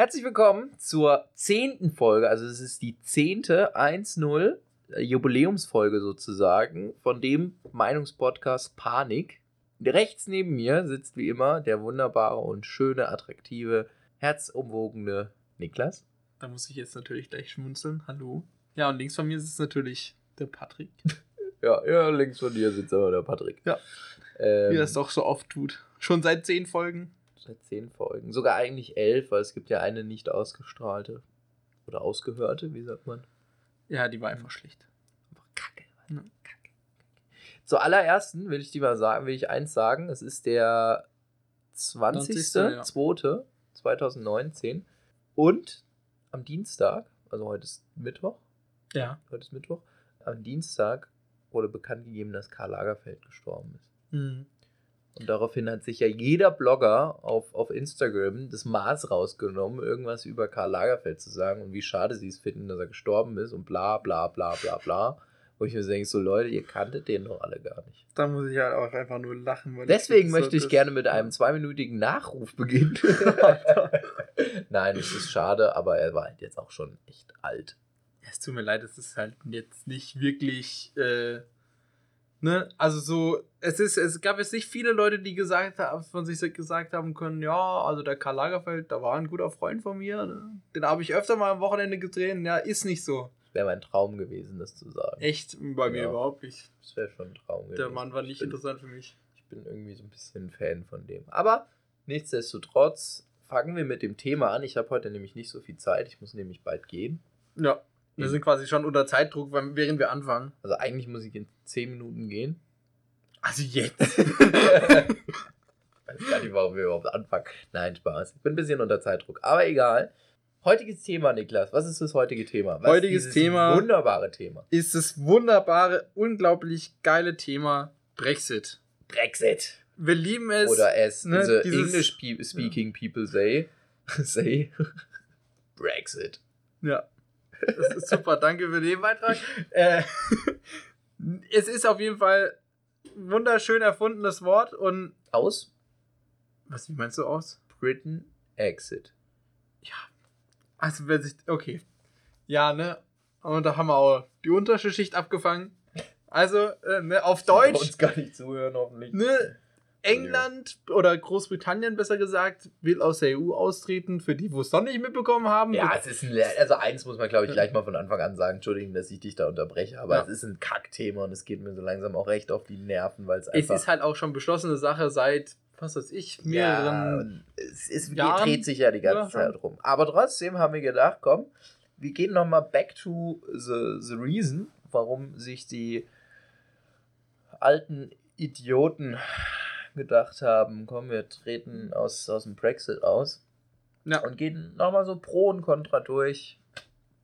Herzlich willkommen zur zehnten Folge, also es ist die zehnte 1-0 äh, Jubiläumsfolge sozusagen von dem Meinungspodcast Panik. Rechts neben mir sitzt wie immer der wunderbare und schöne, attraktive, herzumwogene Niklas. Da muss ich jetzt natürlich gleich schmunzeln. Hallo. Ja, und links von mir sitzt natürlich der Patrick. Ja, ja, links von dir sitzt aber der Patrick. Ja. Ähm, Wie es doch so oft tut. Schon seit zehn Folgen. Seit zehn Folgen. Sogar eigentlich elf, weil es gibt ja eine nicht ausgestrahlte. Oder ausgehörte, wie sagt man? Ja, die war einfach schlecht. Einfach kacke. Ja. Kacke. Zuallerersten will ich dir mal sagen, will ich eins sagen. Es ist der 20., ja. 20.02.2019. Und am Dienstag, also heute ist Mittwoch, Ja. heute ist Mittwoch, am Dienstag wurde bekannt gegeben, dass Karl Lagerfeld gestorben ist. Mhm. Und daraufhin hat sich ja jeder Blogger auf, auf Instagram das Maß rausgenommen, irgendwas über Karl Lagerfeld zu sagen und wie schade sie es finden, dass er gestorben ist und bla bla bla bla bla. Wo ich mir denke, so Leute, ihr kanntet den doch alle gar nicht. Da muss ich halt auch einfach nur lachen. Weil Deswegen so möchte ich das- gerne mit einem zweiminütigen Nachruf beginnen. Nein, es ist schade, aber er war halt jetzt auch schon echt alt. Es tut mir leid, es ist halt jetzt nicht wirklich. Äh, ne? Also so, es ist, es gab jetzt nicht viele Leute, die gesagt haben, von sich gesagt haben können, ja, also der Karl Lagerfeld, da war ein guter Freund von mir. Ne? Den habe ich öfter mal am Wochenende gesehen. Ja, ist nicht so. Wäre mein Traum gewesen, das zu sagen. Echt, bei mir Ja. überhaupt nicht. Das wäre schon ein Traum gewesen. Der Mann war nicht Ich bin- interessant für mich. Ich bin irgendwie so ein bisschen Fan von dem. Aber nichtsdestotrotz fangen wir mit dem Thema an. Ich habe heute nämlich nicht so viel Zeit. Ich muss nämlich bald gehen. Ja. Wir sind quasi schon unter Zeitdruck, während wir anfangen. Also eigentlich muss ich in 10 Minuten gehen. Also jetzt. Ich weiß gar nicht, warum wir überhaupt anfangen. Nein, Spaß. Ich bin ein bisschen unter Zeitdruck. Aber egal. Heutiges Thema, Niklas. Was ist das heutige Thema? Was Heutiges dieses Thema- Wunderbare Thema. ist das wunderbare, unglaublich geile Thema Brexit. Brexit. Wir lieben es. Oder as ne, the dieses- English pe speaking people say. say. Brexit. Ja. Das ist super. Danke für den Beitrag. Äh, es ist auf jeden Fall ein wunderschön erfundenes Wort und. Aus Was, wie meinst du aus? Britain Exit. Also, wer sich. Okay. Ja, ne? Und da haben wir auch die unterste Schicht abgefangen. Also, äh, ne, auf Deutsch. uns gar nicht zuhören, hoffentlich. Ne, England oder Großbritannien besser gesagt will aus der EU austreten. Für die, wo es noch nicht mitbekommen haben. Ja, es ist ein, also eins muss man, glaube ich, gleich mal von Anfang an sagen. Entschuldigen, dass ich dich da unterbreche, aber Ja. es ist ein Kackthema und es geht mir so langsam auch recht auf die Nerven, weil es es einfach. ist halt auch schon beschlossene Sache seit, was weiß ich, ja, mehreren. und es, es Jahren. dreht sich ja die ganze Ja. Zeit rum. Aber trotzdem haben wir gedacht, komm, wir gehen nochmal back to the, the reason, warum sich die alten Idioten gedacht haben, komm, wir treten aus, aus dem Brexit aus. Ja. und gehen nochmal so Pro und Contra durch.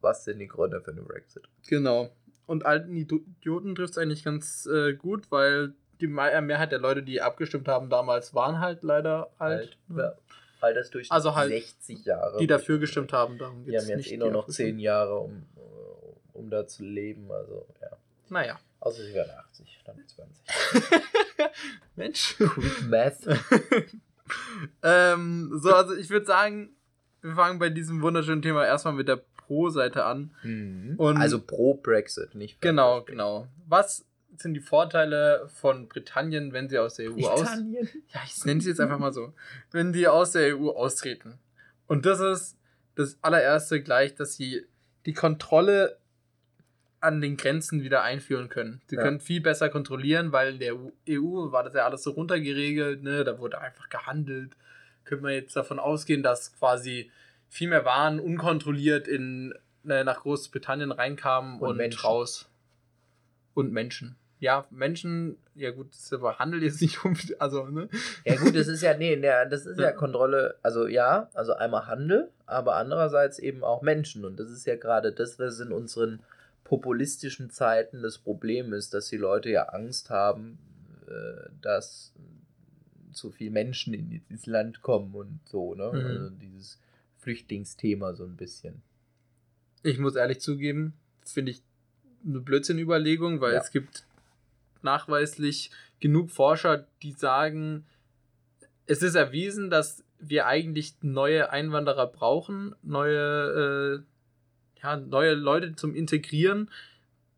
Was sind die Gründe für den Brexit? Genau. Und alten Idioten trifft es eigentlich ganz äh, gut, weil die äh, Mehrheit der Leute, die abgestimmt haben damals, waren halt leider alt. Alt, ja. Altersdurchschnitt Also halt 60 Jahre. Die dafür gestimmt haben. Darum Die haben jetzt nicht, eh nur noch abgestimmt- 10 Jahre, um, äh, um da zu leben. Also, ja. Naja. Außer sie werden 80, dann 20. Mensch. Quick Math. ähm, so, also ich würde sagen, wir fangen bei diesem wunderschönen Thema erstmal mit der Pro-Seite an. Mhm. Und- also pro Brexit, nicht Genau, Brexit. genau. Was sind die Vorteile von Britannien, wenn sie aus der EU aus... Britannien. Ja, ich nenne sie jetzt einfach mal so. Wenn die aus der EU austreten. Und das ist das allererste gleich, dass sie die Kontrolle an den Grenzen wieder einführen können. Sie Ja. können viel besser kontrollieren, weil in der EU war das ja alles so runtergeregelt, ne? da wurde einfach gehandelt. Könnte man jetzt davon ausgehen, dass quasi viel mehr Waren unkontrolliert in, ne, nach Großbritannien reinkamen Und und, Menschen. raus. Und Menschen. Ja, Menschen, ja gut, das ist aber Handel jetzt nicht unbedingt, also, ne? Ja gut, das ist ja, nee, das ist ja Ja. Kontrolle, also ja, also einmal Handel, aber andererseits eben auch Menschen. Und das ist ja gerade das, was in unseren populistischen Zeiten das Problem ist, dass die Leute ja Angst haben, äh, dass zu viele Menschen in dieses Land kommen und so, ne? Mhm. Also dieses Flüchtlingsthema so ein bisschen. Ich muss ehrlich zugeben, finde ich eine Blödsinn-Überlegung, weil Ja. es gibt nachweislich genug Forscher, die sagen, es ist erwiesen, dass wir eigentlich neue Einwanderer brauchen, neue, äh, ja, neue Leute zum Integrieren,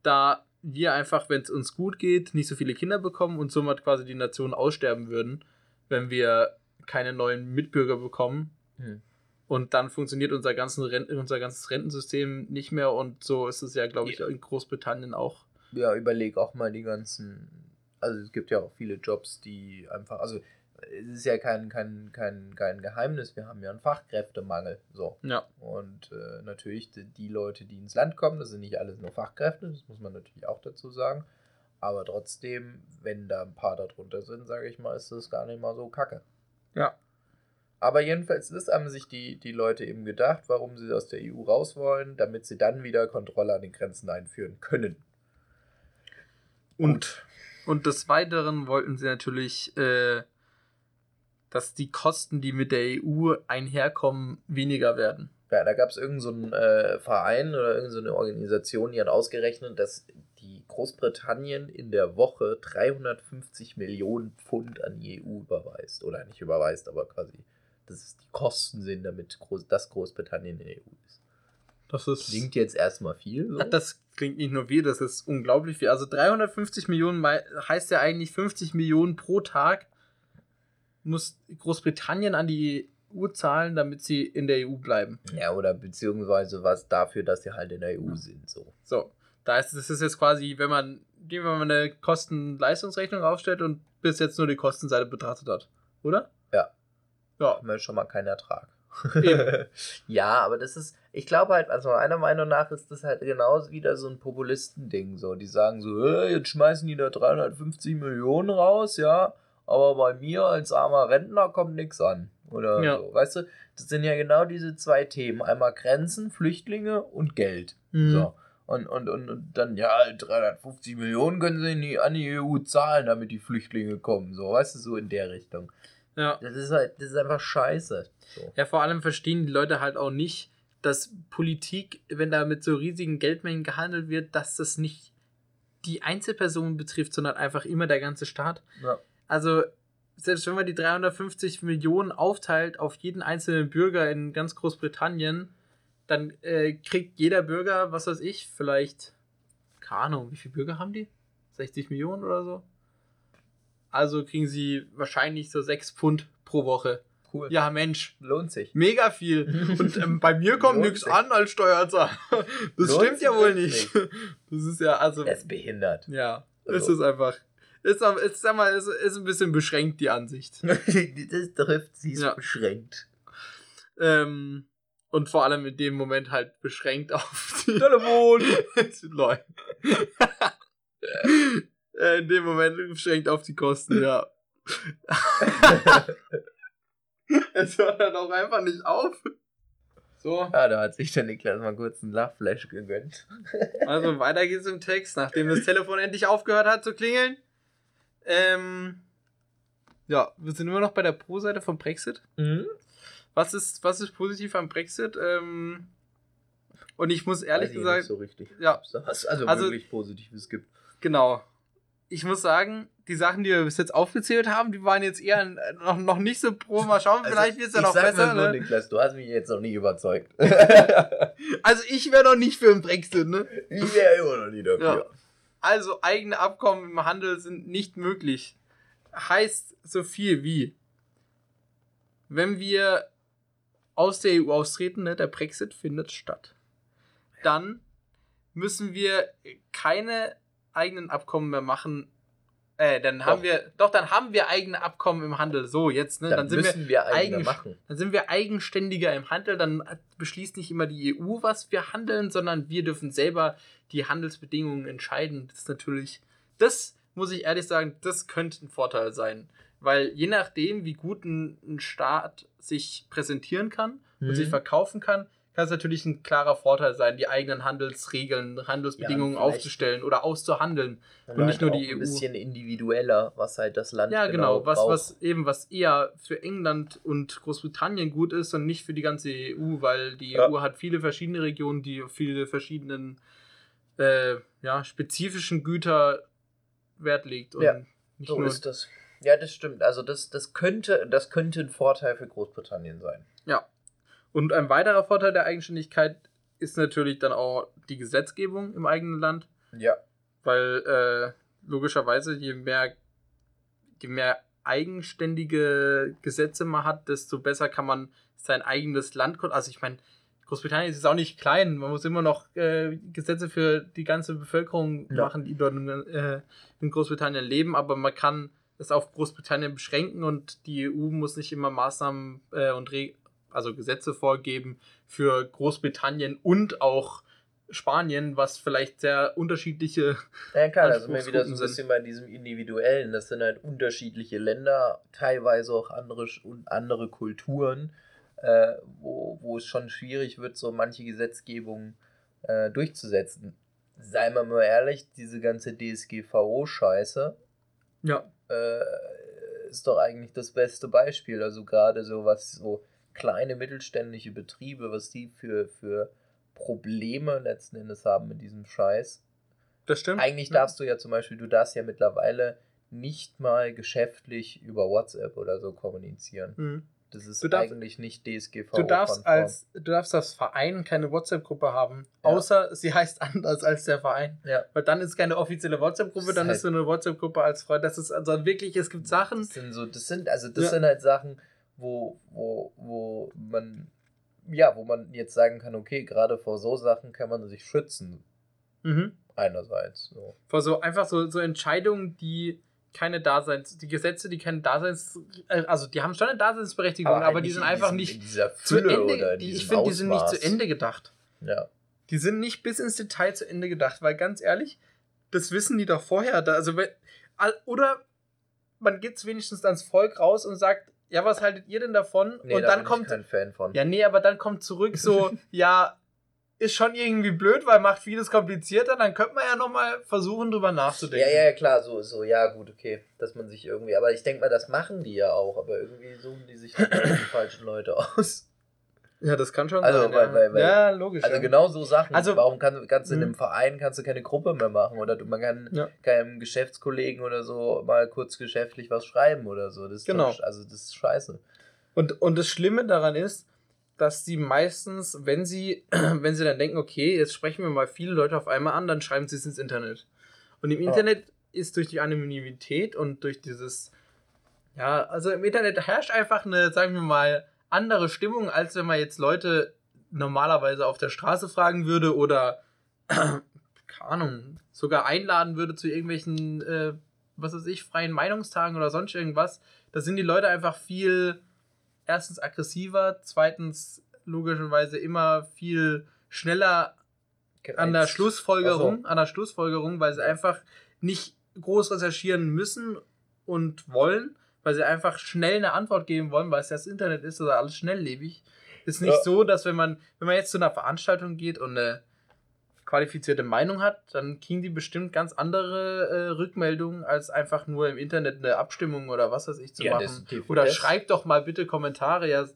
da wir einfach, wenn es uns gut geht, nicht so viele Kinder bekommen und somit quasi die Nation aussterben würden, wenn wir keine neuen Mitbürger bekommen. Hm. Und dann funktioniert unser, ganzen Rent unser ganzes Rentensystem nicht mehr und so ist es ja, glaube ich, in Großbritannien auch. Ja, überleg auch mal die ganzen. Also es gibt ja auch viele Jobs, die einfach. Also es ist ja kein, kein, kein, kein Geheimnis, wir haben ja einen Fachkräftemangel. So. Ja. Und äh, natürlich die, die Leute, die ins Land kommen, das sind nicht alles nur Fachkräfte, das muss man natürlich auch dazu sagen. Aber trotzdem, wenn da ein paar darunter sind, sage ich mal, ist das gar nicht mal so kacke. Ja. Aber jedenfalls, das haben sich die, die Leute eben gedacht, warum sie aus der EU raus wollen, damit sie dann wieder Kontrolle an den Grenzen einführen können. Und, und des Weiteren wollten sie natürlich, äh, dass die Kosten, die mit der EU einherkommen, weniger werden. Ja, da gab es irgendeinen so einen, äh, Verein oder irgendeine so eine Organisation, die hat ausgerechnet, dass die Großbritannien in der Woche 350 Millionen Pfund an die EU überweist. Oder nicht überweist, aber quasi, dass es die Kosten sind, damit Groß das Großbritannien in der EU ist. Das ist. Klingt jetzt erstmal viel. So. Das klingt nicht nur viel, das ist unglaublich viel. Also 350 Millionen heißt ja eigentlich 50 Millionen pro Tag muss Großbritannien an die EU zahlen, damit sie in der EU bleiben. Ja, oder beziehungsweise was dafür, dass sie halt in der EU sind. So. So, da ist das ist jetzt quasi, wenn man, wenn man eine Kosten-Leistungsrechnung aufstellt und bis jetzt nur die Kostenseite betrachtet hat, oder? Ja. Ja. Haben wir schon mal keinen Ertrag. Ja, aber das ist, ich glaube halt, also meiner Meinung nach ist das halt genauso wieder so ein Populistending. So, die sagen so, "Äh, jetzt schmeißen die da 350 Millionen raus, ja, aber bei mir als armer Rentner kommt nichts an. Oder Ja. so. Weißt du, das sind ja genau diese zwei Themen. Einmal Grenzen, Flüchtlinge und Geld. Mhm. So. Und, und, und, und dann, ja, 350 Millionen können sie in die, an die EU zahlen, damit die Flüchtlinge kommen. So, weißt du, so in der Richtung. Ja. Das ist halt, das ist einfach scheiße. So. Ja, vor allem verstehen die Leute halt auch nicht, dass Politik, wenn da mit so riesigen Geldmengen gehandelt wird, dass das nicht die Einzelpersonen betrifft, sondern einfach immer der ganze Staat. Ja. Also, selbst wenn man die 350 Millionen aufteilt auf jeden einzelnen Bürger in ganz Großbritannien, dann äh, kriegt jeder Bürger, was weiß ich, vielleicht, keine Ahnung, wie viele Bürger haben die? 60 Millionen oder so? Also kriegen sie wahrscheinlich so 6 Pfund pro Woche. Cool. Ja, Mensch, Lohnt sich. mega viel. Und ähm, bei mir kommt nichts an als Steuerzahler. Das Lohnt stimmt ja wohl wirklich nicht. Das ist ja, also, ist behindert. ja, es Also- ist einfach, ist, aber- ist, sag mal, ist, ist ein bisschen beschränkt, die Ansicht. das trifft sie ist Ja. beschränkt. Ähm, und vor allem in dem Moment halt beschränkt auf die Telefon! Leute. Äh, in dem Moment beschränkt auf die Kosten, ja. Es hört dann auch einfach nicht auf. So, Ja, da hat sich der Niklas mal kurz einen Lachflash gegönnt. also weiter geht's im Text, nachdem das Telefon endlich aufgehört hat zu klingeln. Ähm, ja, wir sind immer noch bei der Pro-Seite vom Brexit. Mhm. Was ist, was ist positiv am Brexit? Ähm, und ich muss ehrlich Weiß gesagt, Nicht so richtig. ja, Was also, Also- wirklich Positives gibt. genau. Ich muss sagen, die Sachen, die wir bis jetzt aufgezählt haben, die waren jetzt eher noch, noch nicht so pro. Mal schauen, vielleicht wird es ja Also, noch besser. so, Ne? Niklas, du hast mich jetzt noch nie überzeugt. Also ich wäre noch nicht für den Brexit. Ne? ich wäre immer noch nie dafür. Ja. Also eigene Abkommen im Handel sind nicht möglich. Heißt so viel wie, wenn wir aus der EU austreten, ne, der Brexit findet statt, dann müssen wir keine eigenen Abkommen mehr machen. Äh, dann haben Doch. wir, doch, dann haben wir eigene Abkommen im Handel. So, jetzt, ne? Dann, Dann, sind wir, müssen wir, eigene eigen- machen. dann sind wir eigenständiger im Handel, dann beschließt nicht immer die EU, was wir handeln, sondern wir dürfen selber die Handelsbedingungen entscheiden. Das ist natürlich, das muss ich ehrlich sagen, das könnte ein Vorteil sein. Weil je nachdem, wie gut ein, ein Staat sich präsentieren kann und Mhm. sich verkaufen kann, kann es natürlich ein klarer Vorteil sein, die eigenen Handelsregeln, Handelsbedingungen Ja, aufzustellen oder auszuhandeln. Und, nicht nur die ein EU. bisschen individueller, was halt das Land Ja, genau, was, braucht. was eben, was eher für England und Großbritannien gut ist und nicht für die ganze EU, weil die Ja. EU hat viele verschiedene Regionen, die viele verschiedenen äh, ja, spezifischen Güter Wert legt. Und Ja, nicht So nur, ist das. Ja, das stimmt. Also das, das, könnte, das könnte ein Vorteil für Großbritannien sein. Ja. Und ein weiterer Vorteil der Eigenständigkeit ist natürlich dann auch die Gesetzgebung im eigenen Land. Ja. Weil äh, logischerweise, je mehr, je mehr eigenständige Gesetze man hat, desto besser kann man sein eigenes Land. Also ich meine, Großbritannien ist auch nicht klein. Man muss immer noch äh, Gesetze für die ganze Bevölkerung ja. machen, die dort in, äh, in Großbritannien leben, aber man kann es auf Großbritannien beschränken und die EU muss nicht immer Maßnahmen äh, und Re also Gesetze vorgeben für Großbritannien und auch Spanien, was vielleicht sehr unterschiedliche. Ja, klar, also wir wieder so ein bisschen bei diesem Individuellen. Das sind halt unterschiedliche Länder, teilweise auch andere, andere Kulturen, äh, wo, wo es schon schwierig wird, so manche Gesetzgebung äh, durchzusetzen. Seien wir mal ehrlich, diese ganze DSGVO-Scheiße. Ja. Äh, ist doch eigentlich das beste Beispiel. Also gerade so was so kleine mittelständische Betriebe, was die für, für Probleme letzten Endes haben mit diesem Scheiß. Das stimmt. Eigentlich darfst du ja zum Beispiel, du darfst ja mittlerweile nicht mal geschäftlich über WhatsApp oder so kommunizieren. Mhm. Das ist darfst, eigentlich nicht DSGVO. Du darfst als du darfst als Verein keine WhatsApp-Gruppe haben, ja. außer sie heißt anders als der Verein. Ja. Weil dann ist keine offizielle WhatsApp-Gruppe, dann halt ist so eine WhatsApp-Gruppe als Freund. Das ist also wirklich, es gibt Sachen. Das sind so, das sind also das ja. sind halt Sachen, wo wo wo man ja, wo man jetzt sagen kann, okay, gerade vor so Sachen kann man sich schützen. Mhm. Einerseits. So. Vor so einfach so, so Entscheidungen, die keine Daseins, die Gesetze, die keine Daseins, äh, also die haben schon eine Daseinsberechtigung, aber, aber die sind einfach diesem, nicht zu Ende. Die, ich finde, die sind nicht zu Ende gedacht. Ja. Die sind nicht bis ins Detail zu Ende gedacht, weil ganz ehrlich, das wissen die doch vorher. Da, also, oder man geht es wenigstens ans Volk raus und sagt, ja, was haltet ihr denn davon? Nee, und da dann kommt. Ich kein Fan von. Ja, nee, aber dann kommt zurück so, ja, ist schon irgendwie blöd, weil macht vieles komplizierter, dann könnte man ja nochmal versuchen, drüber nachzudenken. Ja, ja, klar, so, so, ja, gut, okay. Dass man sich irgendwie, aber ich denke mal, das machen die ja auch, aber irgendwie suchen die sich die falschen Leute aus. Ja, das kann schon also, sein. Weil, ja. Weil, weil, ja, logisch. Also ja. genau so Sachen. Also, Warum kann, kannst du in einem Verein kannst du keine Gruppe mehr machen oder du, man kann ja. keinem Geschäftskollegen oder so mal kurz geschäftlich was schreiben oder so. Das genau. Doch, also das ist scheiße. Und, und das Schlimme daran ist, dass sie meistens, wenn sie, wenn sie dann denken, okay, jetzt sprechen wir mal viele Leute auf einmal an, dann schreiben sie es ins Internet. Und im Internet ist durch die Anonymität und durch dieses, ja, also im Internet herrscht einfach eine, sagen wir mal, andere Stimmung, als wenn man jetzt Leute normalerweise auf der Straße fragen würde oder, keine Ahnung, sogar einladen würde zu irgendwelchen, äh, was weiß ich, freien Meinungstagen oder sonst irgendwas. Da sind die Leute einfach viel, erstens aggressiver, zweitens logischerweise immer viel schneller Gereizt. an der Schlussfolgerung, so. an der Schlussfolgerung, weil sie einfach nicht groß recherchieren müssen und wollen, weil sie einfach schnell eine Antwort geben wollen, weil es das Internet ist oder alles schnelllebig. Ist nicht ja. so, dass wenn man, wenn man jetzt zu einer Veranstaltung geht und eine qualifizierte Meinung hat, dann kriegen die bestimmt ganz andere äh, Rückmeldungen, als einfach nur im Internet eine Abstimmung oder was weiß ich zu ja, machen. oder schreibt doch mal bitte Kommentare. Ja,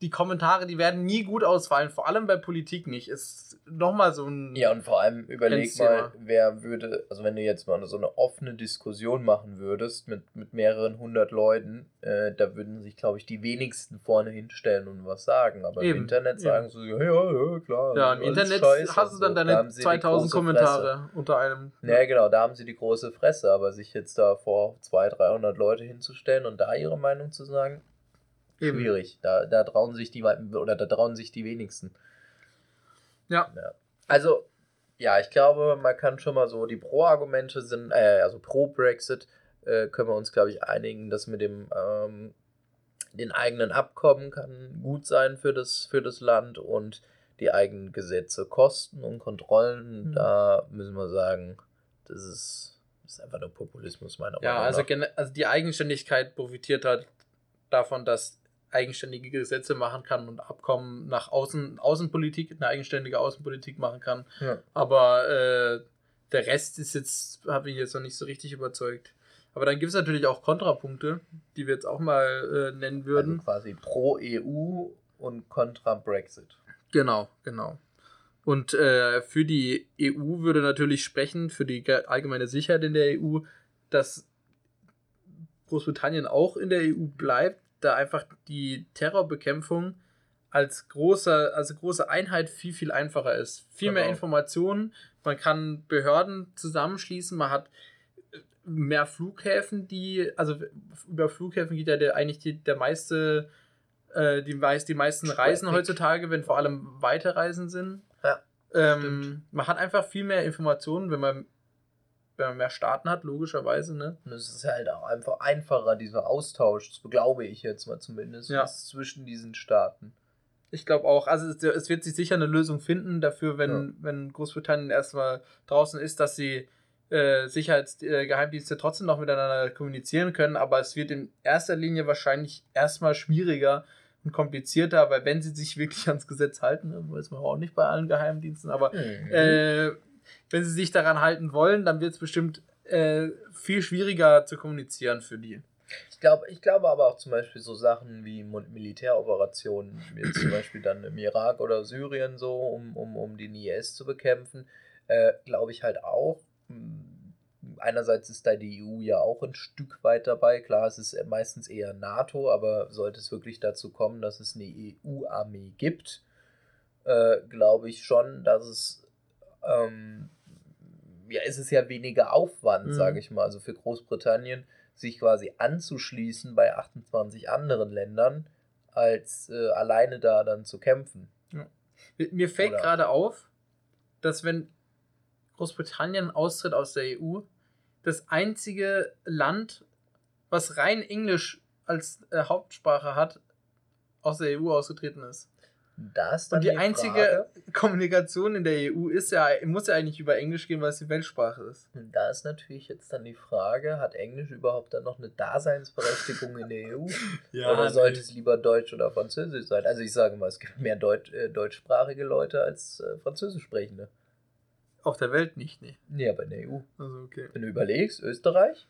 die Kommentare, die werden nie gut ausfallen, vor allem bei Politik nicht. Ist nochmal so ein. Ja, und vor allem überleg mal, wer würde, also wenn du jetzt mal so eine offene Diskussion machen würdest mit, mit mehreren hundert Leuten, äh, da würden sich, glaube ich, die wenigsten vorne hinstellen und was sagen. Aber Eben. im Internet sagen Eben. so, ja, ja, klar. Ja, im Internet Scheiße. hast du dann deine da 2000 Kommentare Fresse. unter einem. Ja, genau, da haben sie die große Fresse, aber sich jetzt da vor 200, 300 Leute hinzustellen und da ihre Meinung zu sagen, schwierig. Da, da trauen sich die oder da trauen sich die wenigsten. Ja. ja. Also, ja, ich glaube, man kann schon mal so, die Pro-Argumente sind, äh, also Pro-Brexit, äh, können wir uns, glaube ich, einigen, dass mit dem ähm, den eigenen Abkommen kann gut sein für das, für das Land und die eigenen Gesetze, Kosten und Kontrollen, mhm. da müssen wir sagen, das ist, das ist einfach nur Populismus meiner Meinung nach. Ja, also, also die Eigenständigkeit profitiert halt davon, dass eigenständige Gesetze machen kann und Abkommen nach Außen, Außenpolitik, eine eigenständige Außenpolitik machen kann. Ja. Aber äh, der Rest ist jetzt, habe ich jetzt noch nicht so richtig überzeugt. Aber dann gibt es natürlich auch Kontrapunkte, die wir jetzt auch mal äh, nennen würden. Also quasi pro EU und kontra Brexit. Genau, genau. Und äh, für die EU würde natürlich sprechen, für die allgemeine Sicherheit in der EU, dass Großbritannien auch in der EU bleibt, da einfach die Terrorbekämpfung als große, also große Einheit viel, viel einfacher ist. Viel genau. mehr Informationen, man kann Behörden zusammenschließen, man hat äh, mehr Flughäfen, die, also über Flughäfen geht ja der, eigentlich die, der meiste, äh, die, die meisten Reisen heutzutage, wenn vor allem Weiterreisen sind. Ja, ähm, man hat einfach viel mehr Informationen, wenn man wenn man mehr Staaten hat, logischerweise, ne? Und es ist halt auch einfach einfacher, dieser Austausch, das glaube ich jetzt mal zumindest, ja. zwischen diesen Staaten. Ich glaube auch, also es, es, wird sich sicher eine Lösung finden dafür, wenn, ja. wenn Großbritannien erstmal draußen ist, dass sie äh, Sicherheitsgeheimdienste äh, trotzdem noch miteinander kommunizieren können, aber es wird in erster Linie wahrscheinlich erstmal schwieriger und komplizierter, weil wenn sie sich wirklich ans Gesetz halten, ne, weiß man auch nicht bei allen Geheimdiensten, aber mhm. äh, wenn sie sich daran halten wollen, dann wird es bestimmt äh, viel schwieriger zu kommunizieren für die. Ich glaube, ich glaube aber auch zum Beispiel so Sachen wie Militäroperationen, wie zum Beispiel dann im Irak oder Syrien so, um, um, um den IS zu bekämpfen, äh, glaube ich halt auch. Hm, einerseits ist da die EU ja auch ein Stück weit dabei. Klar, es ist meistens eher NATO, aber sollte es wirklich dazu kommen, dass es eine EU-Armee gibt, äh, glaube ich schon, dass es ähm, ja, ist es ja weniger Aufwand, mhm. sage ich mal, also für Großbritannien, sich quasi anzuschließen bei 28 anderen Ländern, als äh, alleine da dann zu kämpfen. Ja. Mir fällt gerade auf, dass wenn Großbritannien austritt aus der EU, das einzige Land, was rein Englisch als äh, Hauptsprache hat, aus der EU ausgetreten ist. Das und die, die einzige Frage. Kommunikation in der EU ist ja, muss ja eigentlich über Englisch gehen, weil es die Weltsprache ist. Und da ist natürlich jetzt dann die Frage, hat Englisch überhaupt dann noch eine Daseinsberechtigung in der EU? ja, oder sollte nee. es lieber Deutsch oder Französisch sein? Also ich sage mal, es gibt mehr Deutsch, äh, deutschsprachige Leute als äh, Französisch sprechende. Auf der Welt nicht, nee. Nee, aber in der EU. Also okay. Wenn du überlegst, Österreich,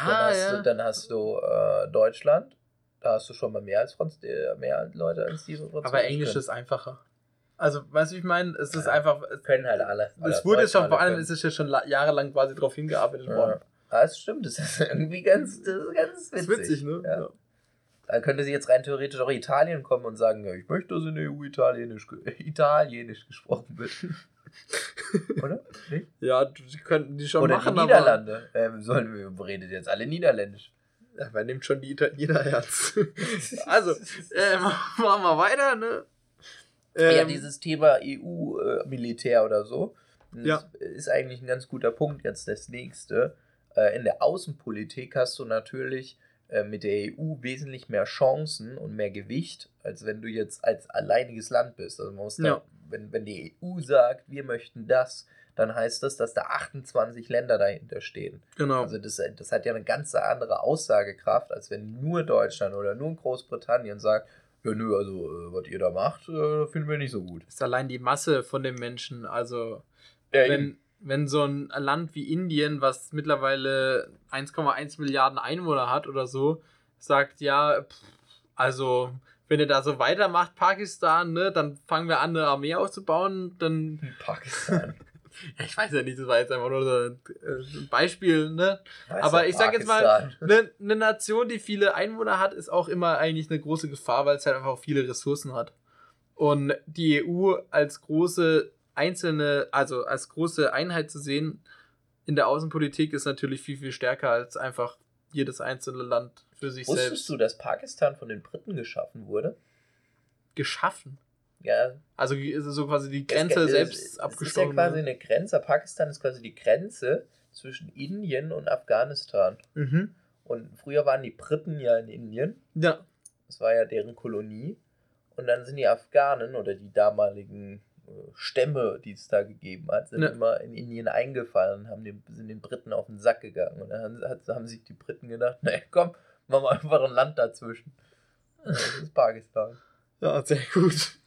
ja, dann hast ja. du, dann hast du äh, Deutschland, da hast du schon mal mehr als Franz äh, mehr Leute als die Französisch. Aber Englisch können. ist einfacher. Also, weißt du, ich meine, es ist ja, einfach. Es können halt alle. Es wurde schon, vor allem ist es ja schon jahrelang quasi darauf hingearbeitet ja. worden. Ja, das stimmt. Das ist irgendwie ganz, das ist ganz witzig. Das ist witzig, ne? Ja. Da könnte sie jetzt rein theoretisch auch Italien kommen und sagen, ja, ich möchte, dass in der EU Italienisch, Italienisch gesprochen wird. Oder? Nicht? Ja, die könnten die schon Oder machen. Oder Niederlande. Ähm, sollen wir redet jetzt alle Niederländisch. Ja, man nimmt schon die Italiener Herz. also, äh, machen wir weiter, ne? Ähm, ja, dieses Thema EU-Militär äh, oder so ja. ist eigentlich ein ganz guter Punkt. Jetzt das nächste. Äh, in der Außenpolitik hast du natürlich äh, mit der EU wesentlich mehr Chancen und mehr Gewicht, als wenn du jetzt als alleiniges Land bist. Also man muss ja. da, wenn, wenn die EU sagt, wir möchten das, dann heißt das, dass da 28 Länder dahinter stehen. Genau. Also das, das hat ja eine ganz andere Aussagekraft, als wenn nur Deutschland oder nur Großbritannien sagt, ja, nö, also äh, was ihr da macht, äh, finden wir nicht so gut. Das ist allein die Masse von den Menschen. Also, ja, wenn, wenn so ein Land wie Indien, was mittlerweile 1,1 Milliarden Einwohner hat oder so, sagt, ja, pff, also wenn ihr da so weitermacht, Pakistan, ne, dann fangen wir an, eine Armee aufzubauen, dann. Pakistan. Ja, ich weiß ja nicht, das war jetzt einfach nur so ein äh, Beispiel, ne? Aber ich sag jetzt mal, eine, eine Nation, die viele Einwohner hat, ist auch immer eigentlich eine große Gefahr, weil es halt einfach auch viele Ressourcen hat. Und die EU als große einzelne, also als große Einheit zu sehen in der Außenpolitik ist natürlich viel, viel stärker als einfach jedes einzelne Land für sich Wusstest selbst. Wusstest du, dass Pakistan von den Briten geschaffen wurde? Geschaffen? Ja. Also so quasi die Grenze es, selbst es, abgestochen. Das ist ja quasi eine Grenze. Pakistan ist quasi die Grenze zwischen Indien und Afghanistan. Mhm. Und früher waren die Briten ja in Indien. Ja. Das war ja deren Kolonie. Und dann sind die Afghanen oder die damaligen äh, Stämme, die es da gegeben hat, sind ja. immer in Indien eingefallen und haben den, sind den Briten auf den Sack gegangen. Und dann haben, haben sich die Briten gedacht, nee, komm, machen wir einfach ein Land dazwischen. Das ist Pakistan. Ja, sehr gut.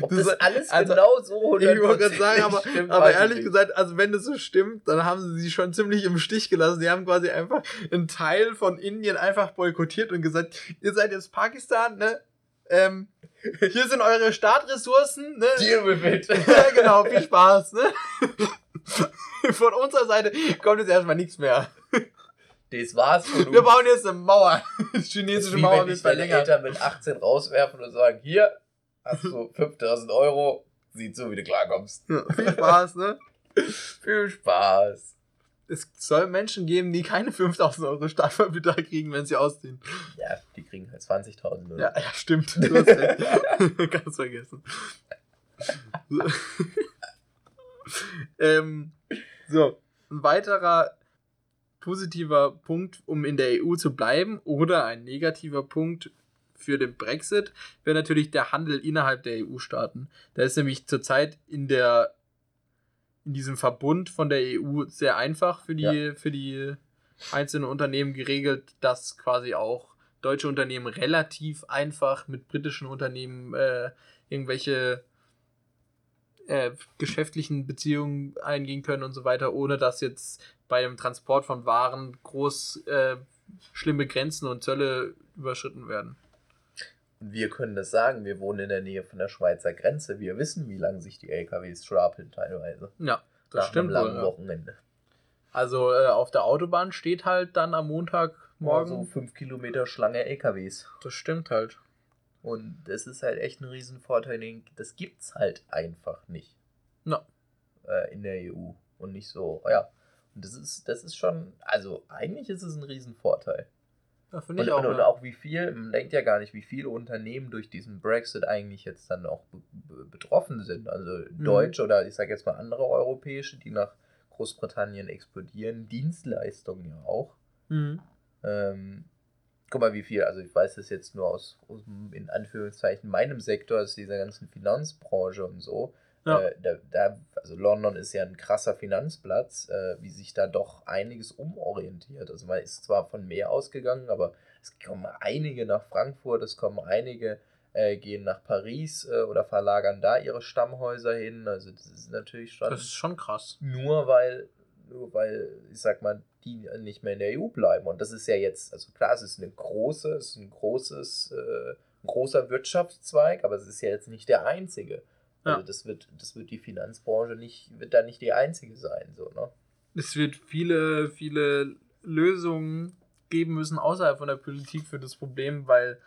Ob das, das alles also, genau so Ich wollte gerade sagen, aber, stimmt, aber ehrlich nicht. gesagt, also wenn das so stimmt, dann haben sie sie schon ziemlich im Stich gelassen. Sie haben quasi einfach einen Teil von Indien einfach boykottiert und gesagt, ihr seid jetzt Pakistan, ne? Ähm, hier sind eure Startressourcen, ne? Deal with it. ja, genau, viel Spaß, ne? Von unserer Seite kommt jetzt erstmal nichts mehr. Das war's von Wir bauen jetzt eine Mauer. Die chinesische Mauer wird verlängert. Eltern mit 18 rauswerfen und sagen, hier hast du 5000 Euro, sieh zu, wie du klarkommst. Ja, viel Spaß, ne? Viel Spaß. Es soll Menschen geben, die keine 5000 Euro Startkapital kriegen, wenn sie ausziehen. Ja, die kriegen halt 20.000 oder Ja, ja, stimmt. Du hast recht. Ganz vergessen. So. ähm, so, ein weiterer positiver Punkt, um in der EU zu bleiben, oder ein negativer Punkt für den Brexit, wäre natürlich der Handel innerhalb der EU-Staaten. Da ist nämlich zurzeit in der in diesem Verbund von der EU sehr einfach für die, für die einzelnen Unternehmen geregelt, dass quasi auch deutsche Unternehmen relativ einfach mit britischen Unternehmen äh, irgendwelche äh, geschäftlichen Beziehungen eingehen können und so weiter, ohne dass jetzt bei dem Transport von Waren groß äh, schlimme Grenzen und Zölle überschritten werden. Und wir können das sagen, wir wohnen in der Nähe von der Schweizer Grenze. Wir wissen, wie lange sich die LKWs stapeln teilweise. Ja, das Nach stimmt einem langen wohl. Ja. Wochenende. Also äh, auf der Autobahn steht halt dann am Montagmorgen. Morgen so fünf Kilometer Schlange LKWs. Das stimmt halt. Und das ist halt echt ein Riesenvorteil. den- Das gibt's halt einfach nicht. Ja. Äh, in der EU. Und nicht so, ja. Und das ist, das ist schon, also eigentlich ist es ein Riesenvorteil. Ja, finde Und, ich auch. und, und ja. auch wie viel, man denkt ja gar nicht, wie viele Unternehmen durch diesen Brexit eigentlich jetzt dann auch be be betroffen sind. Also Mhm. deutsche oder ich sage jetzt mal andere europäische, die nach Großbritannien exportieren, Dienstleistungen ja auch. Mhm. Ähm, guck mal, wie viel, also ich weiß das jetzt nur aus, aus in Anführungszeichen meinem Sektor, aus dieser ganzen Finanzbranche und so. Ja. Äh, da, da, also London ist ja ein krasser Finanzplatz, äh, wie sich da doch einiges umorientiert. Also man ist zwar von mehr ausgegangen, aber es kommen einige nach Frankfurt, es kommen einige äh, gehen nach Paris äh, oder verlagern da ihre Stammhäuser hin. Also das ist natürlich schon Das ist schon krass. nur weil, nur weil, ich sag mal, die nicht mehr in der EU bleiben. Und das ist ja jetzt, also klar, es ist eine große, es ist ein großes, äh, ein großer Wirtschaftszweig, aber es ist ja jetzt nicht der einzige. Also Ja. das wird, das wird die Finanzbranche nicht, wird da nicht die einzige sein, so, ne? Es wird viele, viele Lösungen geben müssen außerhalb von der Politik für das Problem, weil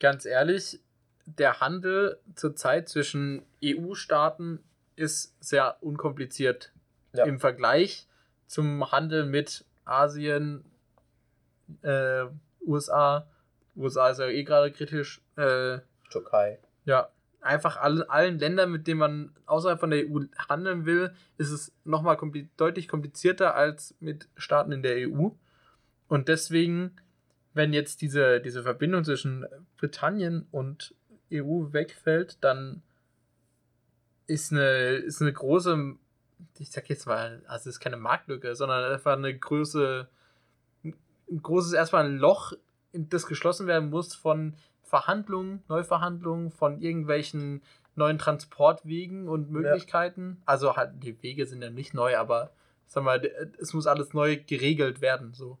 ganz ehrlich, der Handel zurzeit zwischen EU-Staaten ist sehr unkompliziert Ja. im Vergleich zum Handel mit Asien, äh, USA. USA ist ja eh gerade kritisch. Äh, Türkei. ja, einfach alle, allen Ländern, mit denen man außerhalb von der EU handeln will, ist es nochmal kompli deutlich komplizierter als mit Staaten in der EU. Und deswegen, wenn jetzt diese, diese Verbindung zwischen Britannien und EU wegfällt, dann ist eine, ist eine große, ich sag jetzt mal, also es ist keine Marktlücke, sondern einfach eine große, ein großes erstmal ein Loch, das geschlossen werden muss von Verhandlungen, Neuverhandlungen, von irgendwelchen neuen Transportwegen und Möglichkeiten. Also halt, die Wege sind ja nicht neu, aber sag mal, es muss alles neu geregelt werden. So.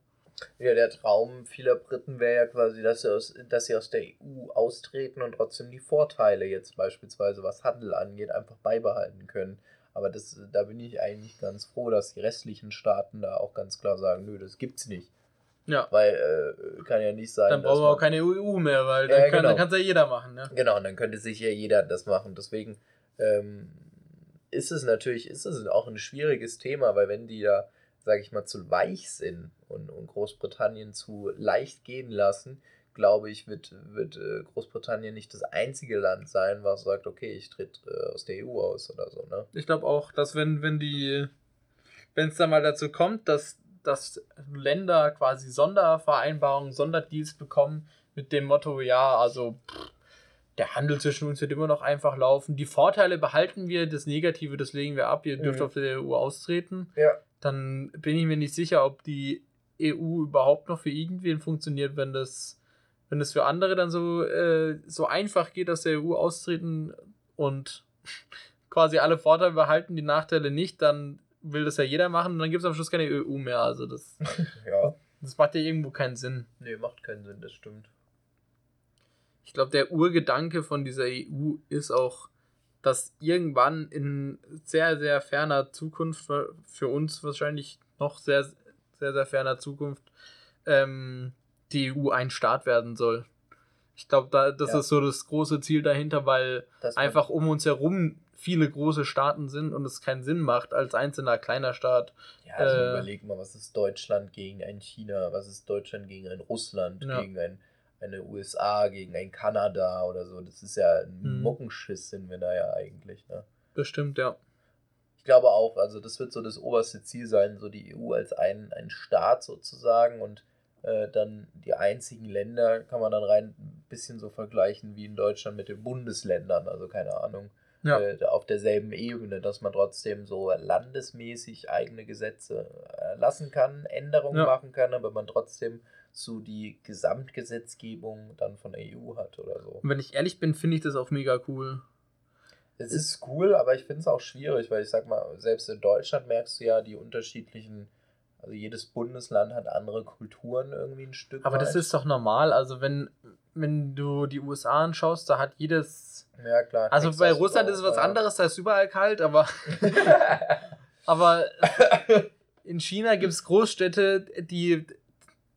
Ja, der Traum vieler Briten wäre ja quasi, dass sie, aus, dass sie aus der EU austreten und trotzdem die Vorteile jetzt beispielsweise, was Handel angeht, einfach beibehalten können. Aber das, da bin ich eigentlich ganz froh, dass die restlichen Staaten da auch ganz klar sagen, nö, das gibt's nicht. Ja. Weil äh, kann ja nicht sein, Dann brauchen wir auch keine EU mehr, weil Ja, dann kann genau. es ja jeder machen. Ne? Genau, und dann könnte sich ja jeder das machen. Deswegen ähm, ist es natürlich, ist es auch ein schwieriges Thema, weil wenn die da, sage ich mal, zu weich sind und, und Großbritannien zu leicht gehen lassen, glaube ich, wird, wird äh, Großbritannien nicht das einzige Land sein, was sagt, okay, ich tritt äh, aus der EU aus oder so, ne? Ich glaube auch, dass wenn, wenn die, wenn es dann mal dazu kommt, dass, dass Länder quasi Sondervereinbarungen, Sonderdeals bekommen mit dem Motto, ja, also pff, der Handel zwischen uns wird immer noch einfach laufen. Die Vorteile behalten wir, das Negative, das legen wir ab, ihr dürft Mhm. auf der EU austreten. Ja. Dann bin ich mir nicht sicher, ob die EU überhaupt noch für irgendwen funktioniert, wenn das, wenn das für andere dann so, äh, so einfach geht, aus der EU austreten und quasi alle Vorteile behalten, die Nachteile nicht, dann will das ja jeder machen und dann gibt es am Schluss keine EU mehr. Also das, Ja. das macht ja irgendwo keinen Sinn. Nee, macht keinen Sinn, das stimmt. Ich glaube, der Urgedanke von dieser EU ist auch, dass irgendwann in sehr, sehr ferner Zukunft für- uns wahrscheinlich noch sehr sehr, sehr ferner Zukunft ähm, die EU ein Staat werden soll. Ich glaube, da, das Ja. ist so das große Ziel dahinter, weil man- einfach um uns herum viele große Staaten sind und es keinen Sinn macht, als einzelner kleiner Staat. Ja, also Äh, überleg mal, was ist Deutschland gegen ein China, was ist Deutschland gegen ein Russland, Ja. gegen ein, eine USA, gegen ein Kanada oder so. Das ist ja ein Mhm. Muckenschiss sind wir da ja eigentlich. Ne? Bestimmt, ja. Ich glaube auch, also das wird so das oberste Ziel sein, so die EU als ein, ein Staat sozusagen und äh, dann die einzigen Länder kann man dann rein ein bisschen so vergleichen wie in Deutschland mit den Bundesländern, also keine Ahnung, Ja. äh, auf derselben Ebene, dass man trotzdem so landesmäßig eigene Gesetze erlassen kann, Änderungen Ja. machen kann, aber man trotzdem so die Gesamtgesetzgebung dann von der EU hat oder so. Und wenn ich ehrlich bin, finde ich das auch mega cool. Es ist cool, aber ich finde es auch schwierig, weil ich sag mal, selbst in Deutschland merkst du ja die unterschiedlichen, also jedes Bundesland hat andere Kulturen irgendwie ein Stück Aber das weit. ist doch normal. Also wenn, wenn du die USA anschaust, da hat jedes. ja klar. Also Texas bei Russland ist es was anderes, da ist überall kalt, aber, aber in China gibt es Großstädte, die.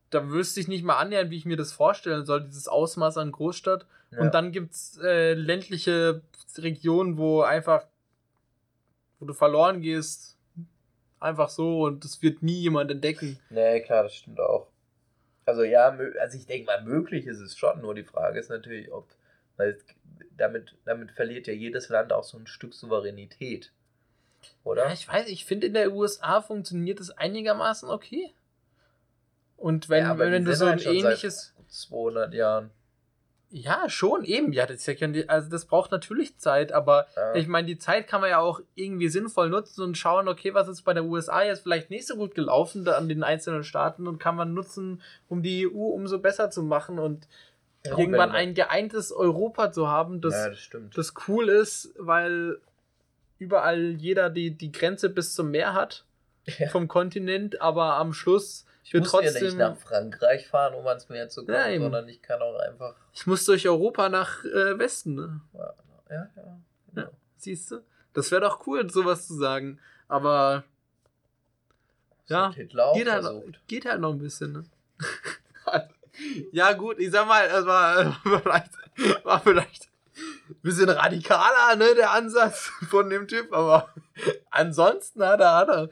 Da wüsste ich nicht mal annähernd, wie ich mir das vorstellen soll, dieses Ausmaß an Großstadt. Ja. Und dann gibt es äh, ländliche Regionen, wo einfach, wo du verloren gehst, einfach so und das wird nie jemand entdecken. Nee, klar, das stimmt auch. Also ja, also ich denke mal, möglich ist es schon, nur die Frage ist natürlich, ob, weil damit, damit verliert ja jedes Land auch so ein Stück Souveränität. Oder? Ja, ich weiß, ich finde in der USA funktioniert es einigermaßen okay. Und wenn, Ja, wenn die du so ein halt ähnliches. 200 Jahren. Ja, schon, eben. Ja, das, also das braucht natürlich Zeit, aber Ja. ich meine, die Zeit kann man ja auch irgendwie sinnvoll nutzen und schauen, okay, was ist bei der USA jetzt vielleicht nicht so gut gelaufen an den einzelnen Staaten und kann man nutzen, um die EU umso besser zu machen und Ja, irgendwann ein geeintes Europa zu haben, das, ja, das das cool ist, weil überall jeder die, die Grenze bis zum Meer hat Ja. vom Kontinent, aber am Schluss Ich wird muss ja nicht trotzdem. nach Frankreich fahren, um ans Meer zu kommen, Ja, eben. sondern ich kann auch einfach. ich muss durch Europa nach äh, Westen, ne? Ja, ja, ja. genau. Siehst du? Das wäre doch cool, sowas zu sagen. Aber Das Ja, geht halt, versucht. geht halt noch ein bisschen, ne? ja, gut, ich sag mal, es war vielleicht, war vielleicht ein bisschen radikaler, ne, der Ansatz von dem Typ, aber ansonsten hat er, hat er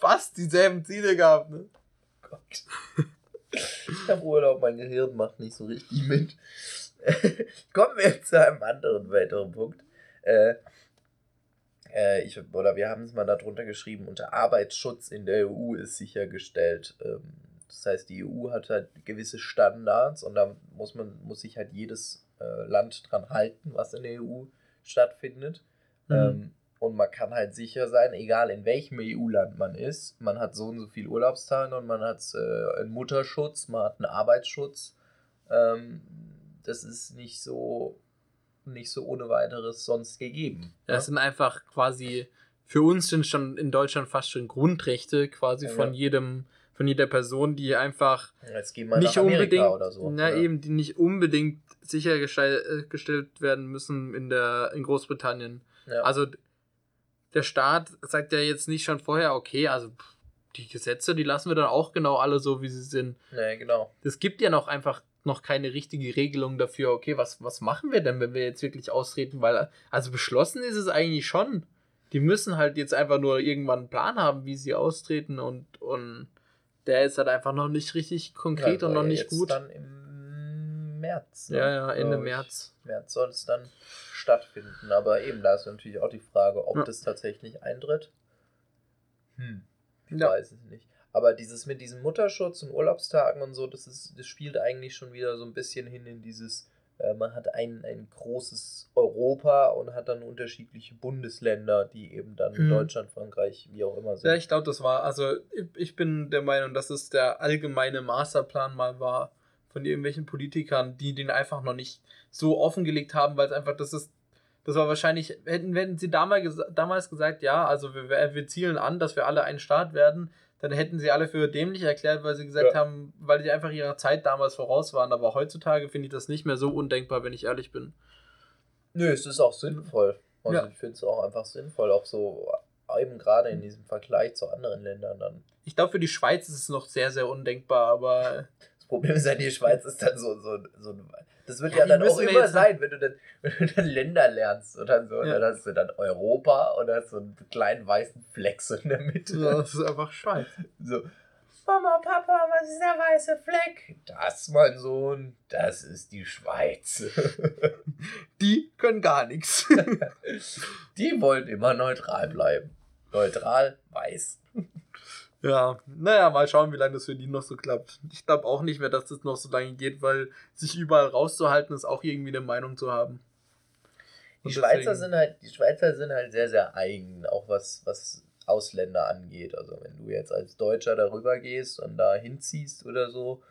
fast dieselben Ziele gehabt, ne? Ich habe Urlaub, mein Gehirn macht nicht so richtig mit. Kommen wir jetzt zu einem anderen weiteren Punkt. Äh, äh, ich, oder wir haben es mal darunter geschrieben, unter Arbeitsschutz in der EU ist sichergestellt. Ähm, das heißt, die EU hat halt gewisse Standards und da muss man, muss sich halt jedes äh, Land dran halten, was in der EU stattfindet. Mhm. Ähm, und man kann halt sicher sein, egal in welchem EU-Land man ist, man hat so und so viele Urlaubstage und man hat äh, einen Mutterschutz, man hat einen Arbeitsschutz. Ähm, das ist nicht so, nicht so ohne weiteres sonst gegeben. Ja, das sind einfach quasi für uns sind schon in Deutschland fast schon Grundrechte quasi Ja. von jedem, von jeder Person, die einfach nicht unbedingt, oder so. na oder? eben, die nicht unbedingt sichergestellt gestellt werden müssen in der in Großbritannien. Ja. Also der Staat sagt ja jetzt nicht schon vorher, okay, also die Gesetze, die lassen wir dann auch genau alle so, wie sie sind. nee, genau. Es gibt ja noch einfach noch keine richtige Regelung dafür, okay, was, was machen wir denn, wenn wir jetzt wirklich austreten? Weil, also beschlossen ist es eigentlich schon. Die müssen halt jetzt einfach nur irgendwann einen Plan haben, wie sie austreten und, und der ist halt einfach noch nicht richtig konkret Ja, und noch nicht gut. dann im März. ne, Ja, ja, Ende. März. März soll es dann stattfinden. Aber eben, da ist natürlich auch die Frage, ob Ja. das tatsächlich eintritt. Hm, ich Ja. weiß es nicht. Aber dieses mit diesem Mutterschutz und Urlaubstagen und so, das, ist, das spielt eigentlich schon wieder so ein bisschen hin in dieses, äh, man hat ein, ein großes Europa und hat dann unterschiedliche Bundesländer, die eben dann Mhm. Deutschland, Frankreich, wie auch immer sind. Ja, ich glaube, das war, also ich, ich bin der Meinung, dass es der allgemeine Masterplan mal war von irgendwelchen Politikern, die den einfach noch nicht so offengelegt haben, weil es einfach, das ist, das war wahrscheinlich, hätten, hätten sie damals, damals gesagt, ja, also wir, wir zielen an, dass wir alle ein Staat werden, dann hätten sie alle für dämlich erklärt, weil sie gesagt Ja. haben, weil die einfach ihrer Zeit damals voraus waren. Aber heutzutage finde ich das nicht mehr so undenkbar, wenn ich ehrlich bin. Nö, es ist auch sinnvoll. Also Ja. ich finde es auch einfach sinnvoll, auch so eben gerade in diesem Vergleich zu anderen Ländern dann. Ich glaube, für die Schweiz ist es noch sehr, sehr undenkbar, aber. Das Problem ist ja, die Schweiz ist dann so, so, so. Das wird Ja, ja, dann auch immer sein, wenn du, dann, wenn du dann Länder lernst oder so. Ja. Dann hast du dann Europa und hast so einen kleinen weißen Fleck so in der Mitte. das ist einfach Schweiz. So, Mama, Papa, was ist der weiße Fleck? Das, mein Sohn, das ist die Schweiz. Die können gar nichts. Die wollen immer neutral bleiben. Neutral, weiß. Ja, naja, mal schauen, wie lange das für die noch so klappt. Ich glaube auch nicht mehr, dass das noch so lange geht, weil sich überall rauszuhalten ist auch irgendwie eine Meinung zu haben. Die Schweizer deswegen- sind halt, die Schweizer sind halt sehr, sehr eigen, auch was, was Ausländer angeht. Also wenn du jetzt als Deutscher darüber gehst und da hinziehst oder so,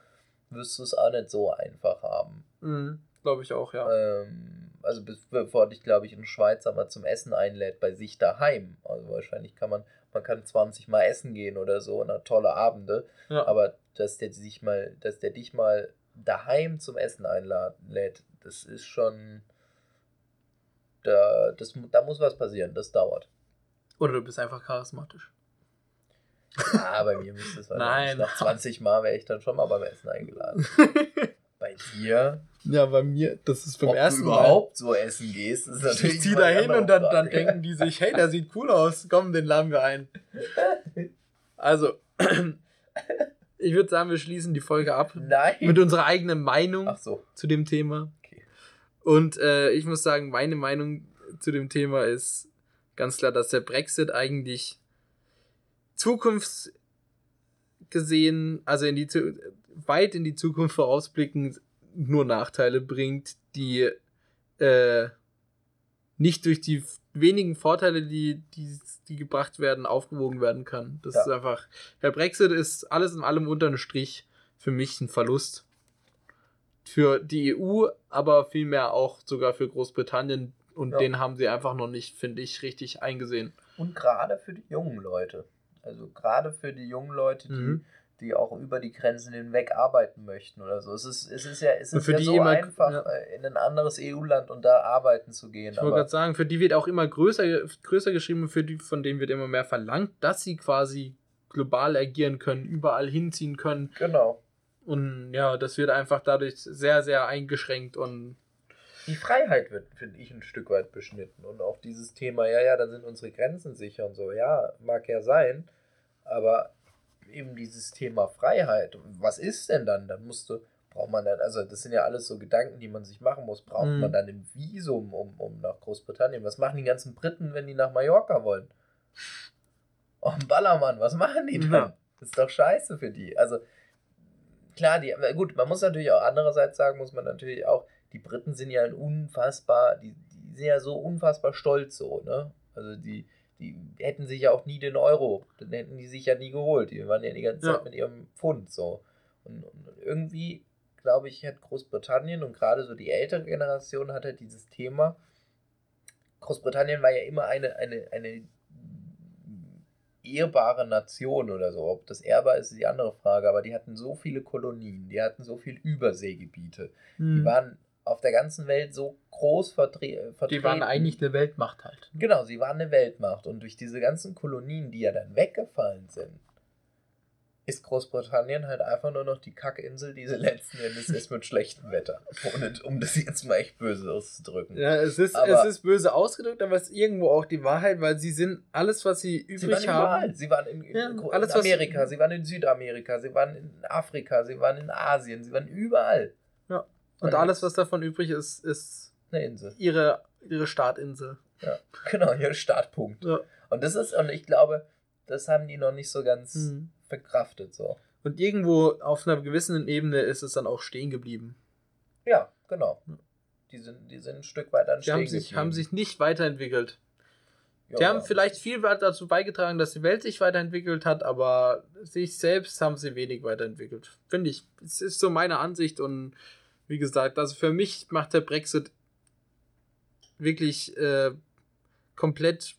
wirst du es auch nicht so einfach haben. Mhm, glaube ich auch, ja. Ähm, also bevor dich, glaube ich, ein Schweizer mal zum Essen einlädt bei sich daheim. Also wahrscheinlich kann man, man kann 20 Mal essen gehen oder so, und hat tolle Abende. ja. Aber dass der sich mal, dass der dich mal daheim zum Essen einlädt, das ist schon. Da, das, da muss was passieren, das dauert. Oder du bist einfach charismatisch. Ja, bei mir müsste es wahrscheinlich Nein. Nach 20 Mal wäre ich dann schon mal beim Essen eingeladen. Bei dir, ja, bei mir, das ist beim ob ersten du überhaupt so essen gehst, ist Mal. natürlich. Ich zieh mal da hin und dann, dann denken die sich, hey, der sieht cool aus, komm, den laden wir ein. Also, ich würde sagen, wir schließen die Folge ab Nein. mit unserer eigenen Meinung so. zu dem Thema. Okay. Und äh, ich muss sagen, meine Meinung zu dem Thema ist ganz klar, dass der Brexit eigentlich zukunftsgesehen, also in die weit in die Zukunft vorausblickend nur Nachteile bringt, die äh, nicht durch die wenigen Vorteile, die, die, die gebracht werden, aufgewogen werden kann. Das Ja. ist einfach, der Brexit ist alles in allem unter einem Strich für mich ein Verlust für die EU, aber vielmehr auch sogar für Großbritannien. Und Ja. den haben sie einfach noch nicht, finde ich, richtig eingesehen. Und gerade für die jungen Leute. Also gerade für die jungen Leute, die, Mhm. Die auch über die Grenzen hinweg arbeiten möchten oder so. Es ist, es ist ja, es Und ist für ja die so immer- einfach, ja. äh, in ein anderes EU-Land und da arbeiten zu gehen. Ich wollte gerade sagen, für die wird auch immer größer, größer geschrieben, für die, von denen wird immer mehr verlangt, dass sie quasi global agieren können, überall hinziehen können. genau. Und ja, das wird einfach dadurch sehr, sehr eingeschränkt und Die Freiheit wird, finde ich, ein Stück weit beschnitten. Und auch dieses Thema, ja, ja, dann sind unsere Grenzen sicher und so. Ja, mag ja sein. Aber eben dieses Thema Freiheit, was ist denn dann? Dann musst du, braucht man dann, also das sind ja alles so Gedanken, die man sich machen muss. Braucht Mhm. man dann ein Visum, um, um nach Großbritannien? Was machen die ganzen Briten, wenn die nach Mallorca wollen? Oh, Ballermann, was machen die dann? Ja. Das ist doch scheiße für die. Also, klar, die, gut, man muss natürlich auch andererseits sagen, muss man natürlich auch, die Briten sind ja ein unfassbar, die, die sind ja so unfassbar stolz so, ne? Also die, die hätten sich ja auch nie den Euro, den hätten die sich ja nie geholt. Die waren ja die ganze Ja. Zeit mit ihrem Pfund so. Und, und irgendwie, glaube ich, hat Großbritannien und gerade so die ältere Generation hat halt dieses Thema. Großbritannien war ja immer eine, eine, eine ehrbare Nation oder so. Ob das ehrbar ist, ist die andere Frage. Aber die hatten so viele Kolonien, die hatten so viele Überseegebiete. Die Mhm. waren auf der ganzen Welt so groß vertre vertreten. die waren eigentlich eine Weltmacht halt. Genau, sie waren eine Weltmacht. Und durch diese ganzen Kolonien, die ja dann weggefallen sind, ist Großbritannien halt einfach nur noch die Kackinsel, die sie letzten Endes ist mit schlechtem Wetter. Ohne, um das jetzt mal echt böse auszudrücken. Ja, es ist, Aber- es ist böse ausgedrückt, aber es ist irgendwo auch die Wahrheit, weil sie sind alles, was sie übrig Sie waren haben. überall. Sie waren in, Ja, in alles, was- Amerika, sie waren in Südamerika, sie waren in Afrika, sie waren in Asien, sie waren überall. Und alles, was davon übrig ist, ist Eine Insel. ihre, ihre Startinsel. Ja, genau, ihr Startpunkt. Ja. Und das ist, und ich glaube, das haben die noch nicht so ganz Mhm. verkraftet. So. Und irgendwo auf einer gewissen Ebene ist es dann auch stehen geblieben. Ja, genau. Ja. Die sind, die sind ein Stück weit an Die haben sich, haben sich nicht weiterentwickelt. ja, Die haben vielleicht viel dazu beigetragen, dass die Welt sich weiterentwickelt hat, aber sich selbst haben sie wenig weiterentwickelt. Finde ich. Es ist so meine Ansicht und wie gesagt, also für mich macht der Brexit wirklich äh, komplett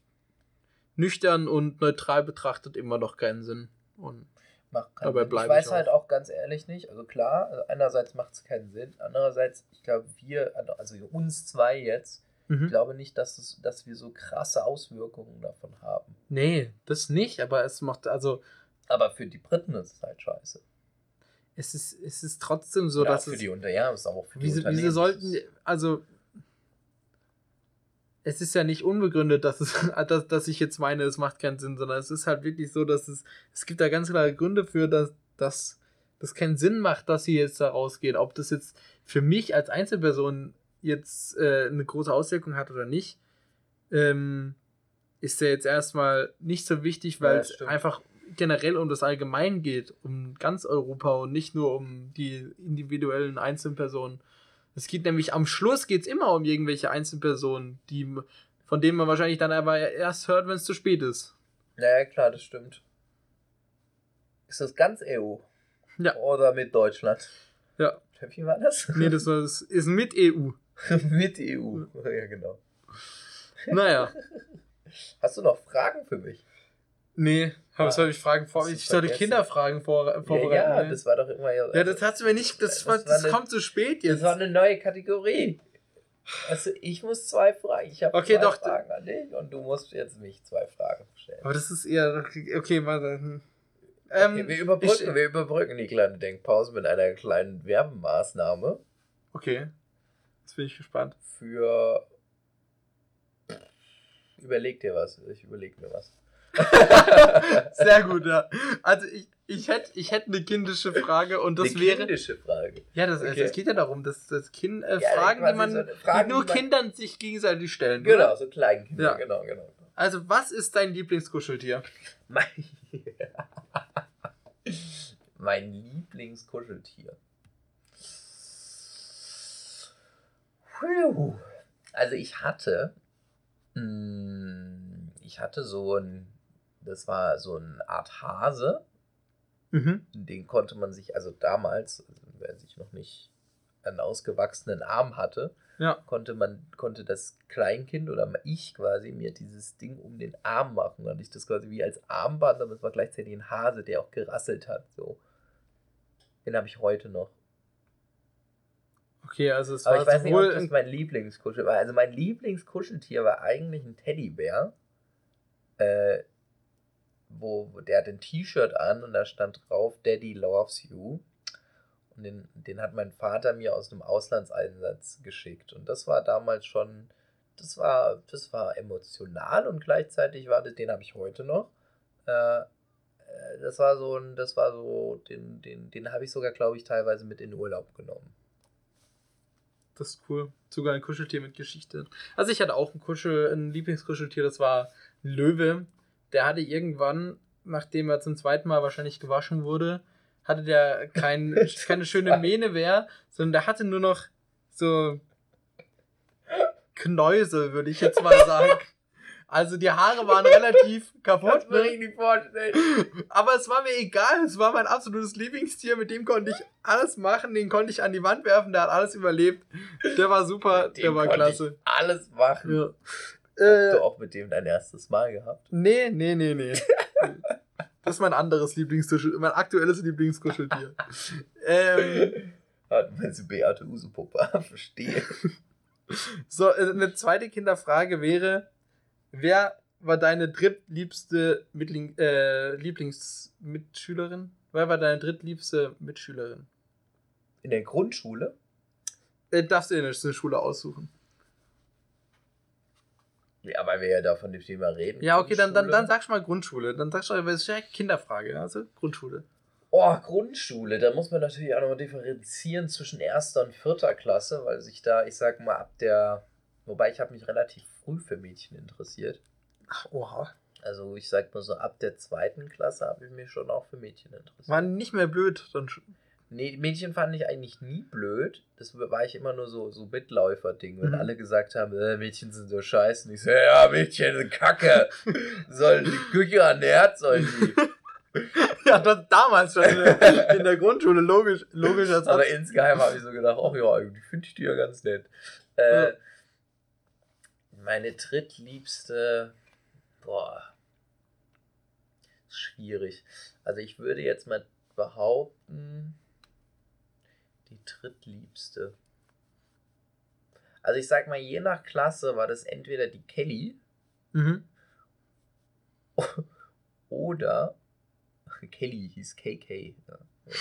nüchtern und neutral betrachtet immer noch keinen Sinn. Und macht keinen dabei Sinn. Ich weiß ich halt auch ganz ehrlich nicht, also klar, also einerseits macht es keinen Sinn, andererseits, ich glaube, wir, also uns zwei jetzt, Ich glaube nicht, dass, es, dass wir so krasse Auswirkungen davon haben. Nee, das nicht, aber es macht, also, Aber für die Briten ist es halt scheiße. es ist, es ist trotzdem so, ja, dass für es. die Unter ja, ist auch für die Wieso, wieso sollten, also, es ist ja nicht unbegründet, dass, es, dass, dass ich jetzt meine, es macht keinen Sinn, sondern es ist halt wirklich so, dass es, es gibt da ganz klare Gründe für, dass, dass das keinen Sinn macht, dass sie jetzt da rausgehen. Ob das jetzt für mich als Einzelperson jetzt äh, eine große Auswirkung hat oder nicht, ähm, ist ja jetzt erstmal nicht so wichtig, weil Ja, es einfach generell um das Allgemein geht, um ganz Europa und nicht nur um die individuellen Einzelpersonen. Es geht nämlich am Schluss geht es immer um irgendwelche Einzelpersonen, die, von denen man wahrscheinlich dann aber erst hört, wenn es zu spät ist. Ja, ja, klar, das stimmt. Ist das ganz EU? Ja. Oder mit Deutschland? Ja. Wie war das? Nee, das, war, das ist mit EU. mit EU. Ja, genau. Naja. Hast du noch Fragen für mich? Nee, aber soll ich Fragen vor, ich sollte vergessen. Kinderfragen vor, Ja, vorbereiten. ja, ne? das war doch immer. ja, das hast du mir nicht, das, Das war, das eine- kommt zu spät Das jetzt. war eine neue Kategorie. Also ich muss zwei Fragen. Ich habe Okay, zwei doch. Fragen an dich und du musst jetzt mich zwei Fragen stellen. Aber das ist eher, okay, warte. hm. Ähm, okay, wir überbrücken, ich- wir überbrücken die kleine Denkpause mit einer kleinen Werbemaßnahme Okay, jetzt bin ich gespannt. für. Überleg dir was. Ich überleg mir was. Sehr gut, ja. Also ich, ich hätte ich hätt eine kindische Frage und das Eine wäre. kindische Frage. Ja, das, Okay. es geht ja darum, dass das Kind äh, Ja, Fragen, die man so eine Frage, die nur die man- Kindern sich gegenseitig stellen. Genau, Oder? so Kleinkinder. Ja. Genau, genau. Also, was ist dein Lieblingskuscheltier? Mein, mein Lieblingskuscheltier. Also ich hatte, mh, ich hatte so ein, das war so eine Art Hase, Mhm. den konnte man sich, also damals, also wer sich noch nicht einen ausgewachsenen Arm hatte, Ja. konnte man, konnte das Kleinkind oder ich quasi mir dieses Ding um den Arm machen. Und ich das quasi wie als Armband, aber es war gleichzeitig ein Hase, der auch gerasselt hat. So. Den habe ich heute noch. Okay, also es Aber war ich weiß nicht, ob das ein- mein Lieblingskuschel war. Also mein Lieblingskuscheltier war eigentlich ein Teddybär. Äh, wo, der hat ein T-Shirt an und da stand drauf Daddy loves you. Und den, den hat mein Vater mir aus einem Auslandseinsatz geschickt. Und das war damals schon, das war, das war emotional und gleichzeitig war das, den habe ich heute noch. Äh, äh, das war so ein, das war so, den, den, den habe ich sogar, glaube ich, teilweise mit in Urlaub genommen. Das ist cool. Sogar ein Kuscheltier mit Geschichte. Also ich hatte auch ein Kuschel, ein Lieblingskuscheltier, das war ein Löwe. Der hatte irgendwann, nachdem er zum zweiten Mal wahrscheinlich gewaschen wurde, hatte der kein, keine schöne Mähne mehr, sondern der hatte nur noch so Knäusel, würde ich jetzt mal sagen. Also die Haare waren relativ kaputt. Ne? Aber es war mir egal, es war mein absolutes Lieblingstier, mit dem konnte ich alles machen, den konnte ich an die Wand werfen, der hat alles überlebt. Der war super, der war klasse. Alles machen. Ja. Hast Äh, du auch mit dem dein erstes Mal gehabt? nee, nee, nee, nee. Das ist mein anderes Lieblingskuschel, mein aktuelles Lieblingskuscheltier. ähm, Meinst du Beate Usepuppe? Verstehe. so, äh, eine zweite Kinderfrage wäre, wer war deine drittliebste Mitling äh, Lieblingsmitschülerin? Wer war deine drittliebste Mitschülerin? In der Grundschule? Äh, darfst du dir eine Schule aussuchen? Ja, weil wir ja da von dem Thema reden. Ja, okay, dann, dann, dann sagst du mal Grundschule. Dann sagst du, das ist ja eine Kinderfrage, also Grundschule. Oh, Grundschule. Da muss man natürlich auch nochmal differenzieren zwischen erster und vierter Klasse, weil sich da, ich sag mal, ab der. Wobei ich habe mich relativ früh für Mädchen interessiert. Ach, oha. Also ich sag mal so, ab der zweiten Klasse habe ich mich schon auch für Mädchen interessiert. War nicht mehr blöd. Dann sch- Nee, Mädchen fand ich eigentlich nie blöd. Das war ich immer nur so, so Mitläufer-Ding, wenn Mhm. alle gesagt haben, äh, Mädchen sind so scheiße. Und ich so, ja, Mädchen sind kacke. sollen die Küche ernährt, sollen die. ja, das damals schon in der, Grundschule, logisch, logischer Satz. Aber insgeheim habe ich so gedacht, ach ja, die finde ich die ja ganz nett. Äh, Ja. Meine drittliebste, boah, schwierig. Also ich würde jetzt mal behaupten, drittliebste. Also ich sag mal, je nach Klasse war das entweder die Kelly Mhm. oder Kelly hieß KK. Ja.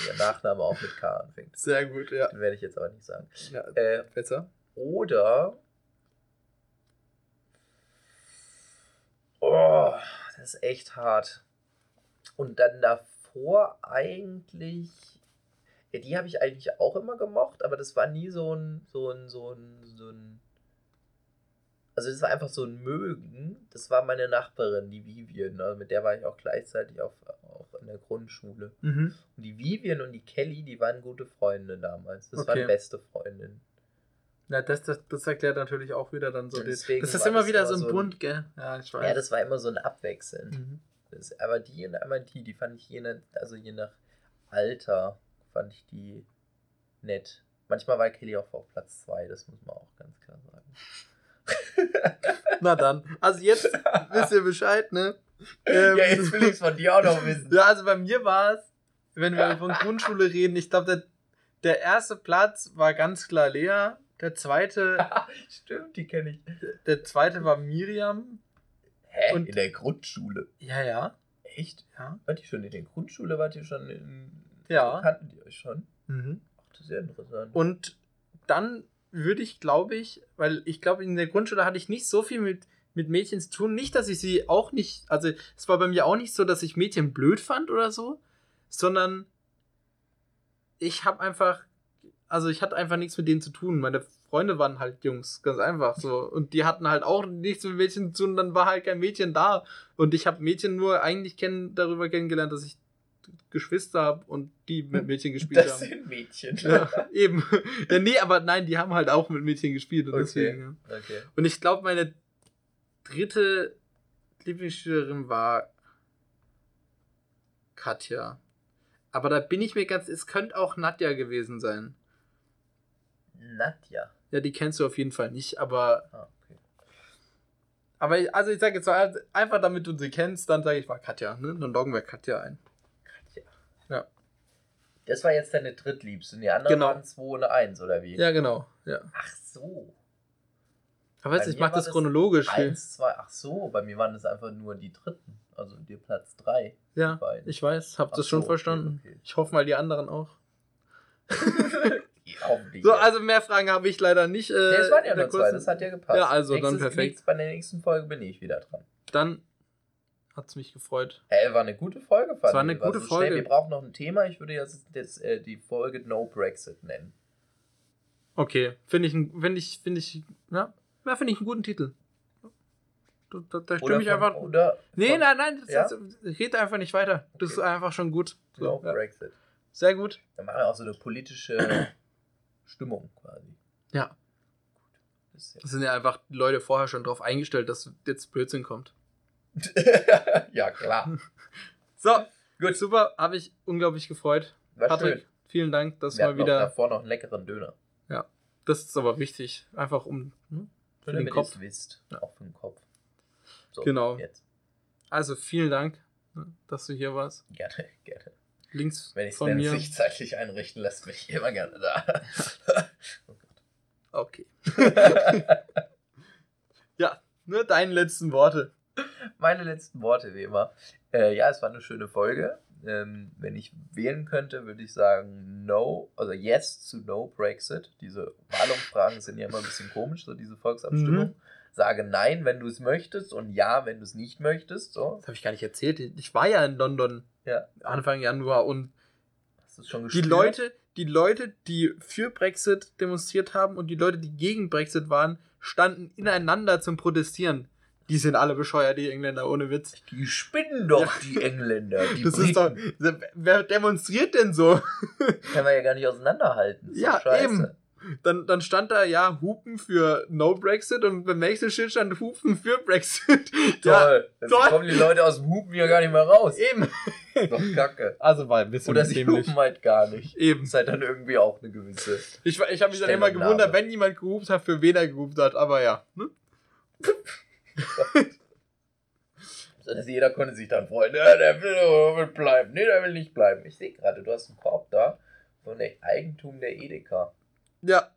Ihr Nachname auch mit K anfängt. Sehr gut, ja. Den werde ich jetzt aber nicht sagen. ja Äh, besser. oder. Oh, das ist echt hart. Und dann davor eigentlich. Ja, die habe ich eigentlich auch immer gemocht, aber das war nie so ein, so ein, so ein, so ein. Also das war einfach so ein Mögen. Das war meine Nachbarin, die Vivian. Also mit der war ich auch gleichzeitig auf, auch in der Grundschule. Mhm. Und die Vivian und die Kelly, die waren gute Freunde damals. Das Okay. waren beste Freundinnen. Ja, das, das, das erklärt natürlich auch wieder dann so. Deswegen das ist immer das wieder immer so ein so ein- Bund, gell? Ja, ich weiß. Ja, das war immer so ein Abwechseln. mhm. Das, aber die und einmal die, die fand ich je nach, also je nach Alter fand ich die nett. Manchmal war Kelly auch auf Platz 2, das muss man auch ganz klar sagen. Na dann. Also jetzt wisst ihr Bescheid, ne? Ähm, ja, jetzt will ich es von dir auch noch wissen. Ja, also bei mir war es, wenn wir von Grundschule reden, ich glaube, der, der erste Platz war ganz klar Lea. Der zweite, Stimmt, die kenne ich. der zweite war Miriam. Hä? Und- in der Grundschule? Ja, ja. Echt? Ja. Wart ihr schon in der Grundschule? Wart ihr schon in. Ja. Kannten die euch schon? Mhm. Ach, das ist ja interessant. Und dann würde ich, glaube ich, weil ich glaube, in der Grundschule hatte ich nicht so viel mit, mit Mädchen zu tun. Nicht, dass ich sie auch nicht, also es war bei mir auch nicht so, dass ich Mädchen blöd fand oder so, sondern ich habe einfach, also ich hatte einfach nichts mit denen zu tun. Meine Freunde waren halt Jungs, ganz einfach so. Und die hatten halt auch nichts mit Mädchen zu tun, dann war halt kein Mädchen da. Und ich habe Mädchen nur eigentlich kenn, darüber kennengelernt, dass ich Geschwister und die mit Mädchen gespielt das haben. sind Mädchen. Ja, eben. Ja, nee, aber nein, die haben halt auch mit Mädchen gespielt und Okay. deswegen. Ja. Okay. Und ich glaube, meine dritte Lieblingsschülerin war Katja. Aber da bin ich mir ganz, es könnte auch Nadja gewesen sein. Nadja. Ja, die kennst du auf jeden Fall nicht, aber, Ah, okay. aber also ich sage jetzt mal, einfach damit du sie kennst, dann sage ich mal Katja, ne? Dann loggen wir Katja ein. Das war jetzt deine drittliebste. Und die anderen Genau. waren 2 und 1, oder wie? Ja, genau, ja. Ach so. Aber weißt du, ich mache das chronologisch. Eins, zwei, ach so, bei mir waren das einfach nur die dritten. Also die Platz 3. Ja, beiden. ich weiß, hab Ach das schon so, okay, verstanden. okay. Ich hoffe mal, die anderen auch. Hoffentlich. So, also mehr Fragen habe ich leider nicht. Äh, Nee, es waren ja nur zwei, das hat ja gepasst. Ja, also dann Nächstes- perfekt. nächstes- Bei der nächsten Folge bin ich wieder dran. Dann hat es mich gefreut. Hey, war eine gute Folge, fand Es war eine gute so Folge. Schnell. Wir brauchen noch ein Thema. Ich würde jetzt das, äh, die Folge No Brexit nennen. Okay, finde ich, finde ich, finde ich, ja, ja finde ich einen guten Titel. Da, da, da stimme ich einfach. Oder nee, von nein, nein, das, Ja? das, ich rede einfach nicht weiter. Das Okay. ist einfach schon gut. No So, ja. Brexit. Sehr gut. Dann machen wir auch so eine politische Stimmung quasi. Ja, Das sind ja einfach Leute vorher schon drauf eingestellt, dass jetzt Blödsinn kommt. Ja- ja, klar. So, Gut. super, habe ich unglaublich gefreut. War Patrick, schön. vielen Dank, dass Wir mal hatten noch wieder. davor noch einen leckeren Döner. Das ist aber wichtig, einfach um. hm? Für den Kopf. wisst. Ja. Auch für den Kopf. So, Genau. Jetzt. Also vielen Dank, ne, dass du hier warst. Gerne, gerne. Links Wenn ich es mir. sich zeitlich einrichten lässt, bin ich immer gerne da. oh Okay. ja, nur deine letzten Worte. Meine letzten Worte, wie immer. Äh, ja, es war eine schöne Folge. Ähm, wenn ich wählen könnte, würde ich sagen No, also Yes zu No Brexit. Diese Wahlumfragen sind ja immer ein bisschen komisch, so diese Volksabstimmung. Mhm. Sage Nein, wenn du es möchtest und Ja, wenn du es nicht möchtest. So. Das habe ich gar nicht erzählt. Ich war ja in London Ja. Anfang Januar und die? Leute, die Leute, die für Brexit demonstriert haben und die Leute, die gegen Brexit waren, standen ineinander zum Protestieren. Die sind alle bescheuert, die Engländer, ohne Witz. Die spinnen doch, Ja. die Engländer. Die Das Briten. ist doch. Wer demonstriert denn so? Kann man ja gar nicht auseinanderhalten. Ja, scheiße. eben. Dann, dann stand da ja Hupen für No Brexit und beim nächsten Schild stand Hupen für Brexit. Ja, Toll. Dann toll. kommen die Leute aus dem Hupen ja gar nicht mehr raus. eben. Doch kacke. Also war ein bisschen Oder sie dämlich. hupen halt gar nicht. Eben. Ist halt dann irgendwie auch eine gewisse. Ich, ich habe mich dann immer gewundert, wenn jemand gehupt hat, für wen er gehupt hat, aber ja. Ne? Also jeder konnte sich dann freuen. Ja, der will, will bleiben. Nee, der will nicht bleiben. Ich sehe gerade, du hast einen Korb da von der Eigentum der Edeka. Ja,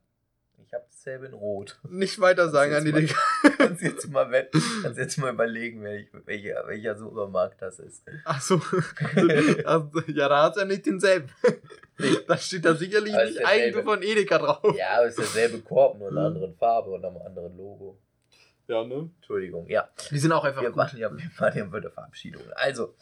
Ich habe dasselbe in Rot. Nicht weiter sagen, Digga. mal- Kannst jetzt mal wetten, kannst jetzt mal überlegen, welch, welcher, welcher Supermarkt das ist. Achso. Also, ja, da hat er nicht denselben. Da steht da sicherlich Aber nicht. Eigentum von Edeka drauf. Ja, aber es ist derselbe Korb, nur in einer Mhm. anderen Farbe und einem anderen Logo. Ja, ne? Entschuldigung, ja. Die sind auch einfach Wir gut. waren ja, wir waren ja bei der Verabschiedung. Also,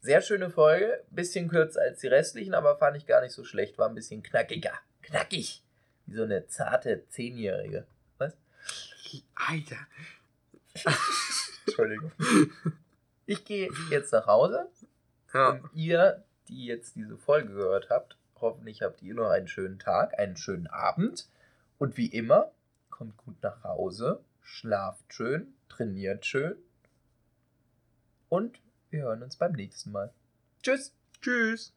sehr schöne Folge. Bisschen kürzer als die restlichen, aber fand ich gar nicht so schlecht. War ein bisschen knackiger. Knackig. Wie so eine zarte Zehnjährige. Was? Alter. Entschuldigung. Ich gehe jetzt nach Hause. Ja. Und ihr, die jetzt diese Folge gehört habt, hoffentlich habt ihr noch einen schönen Tag, einen schönen Abend. Und wie immer, kommt gut nach Hause, schlaft schön, trainiert schön. Und wir hören uns beim nächsten Mal. Tschüss. Tschüss.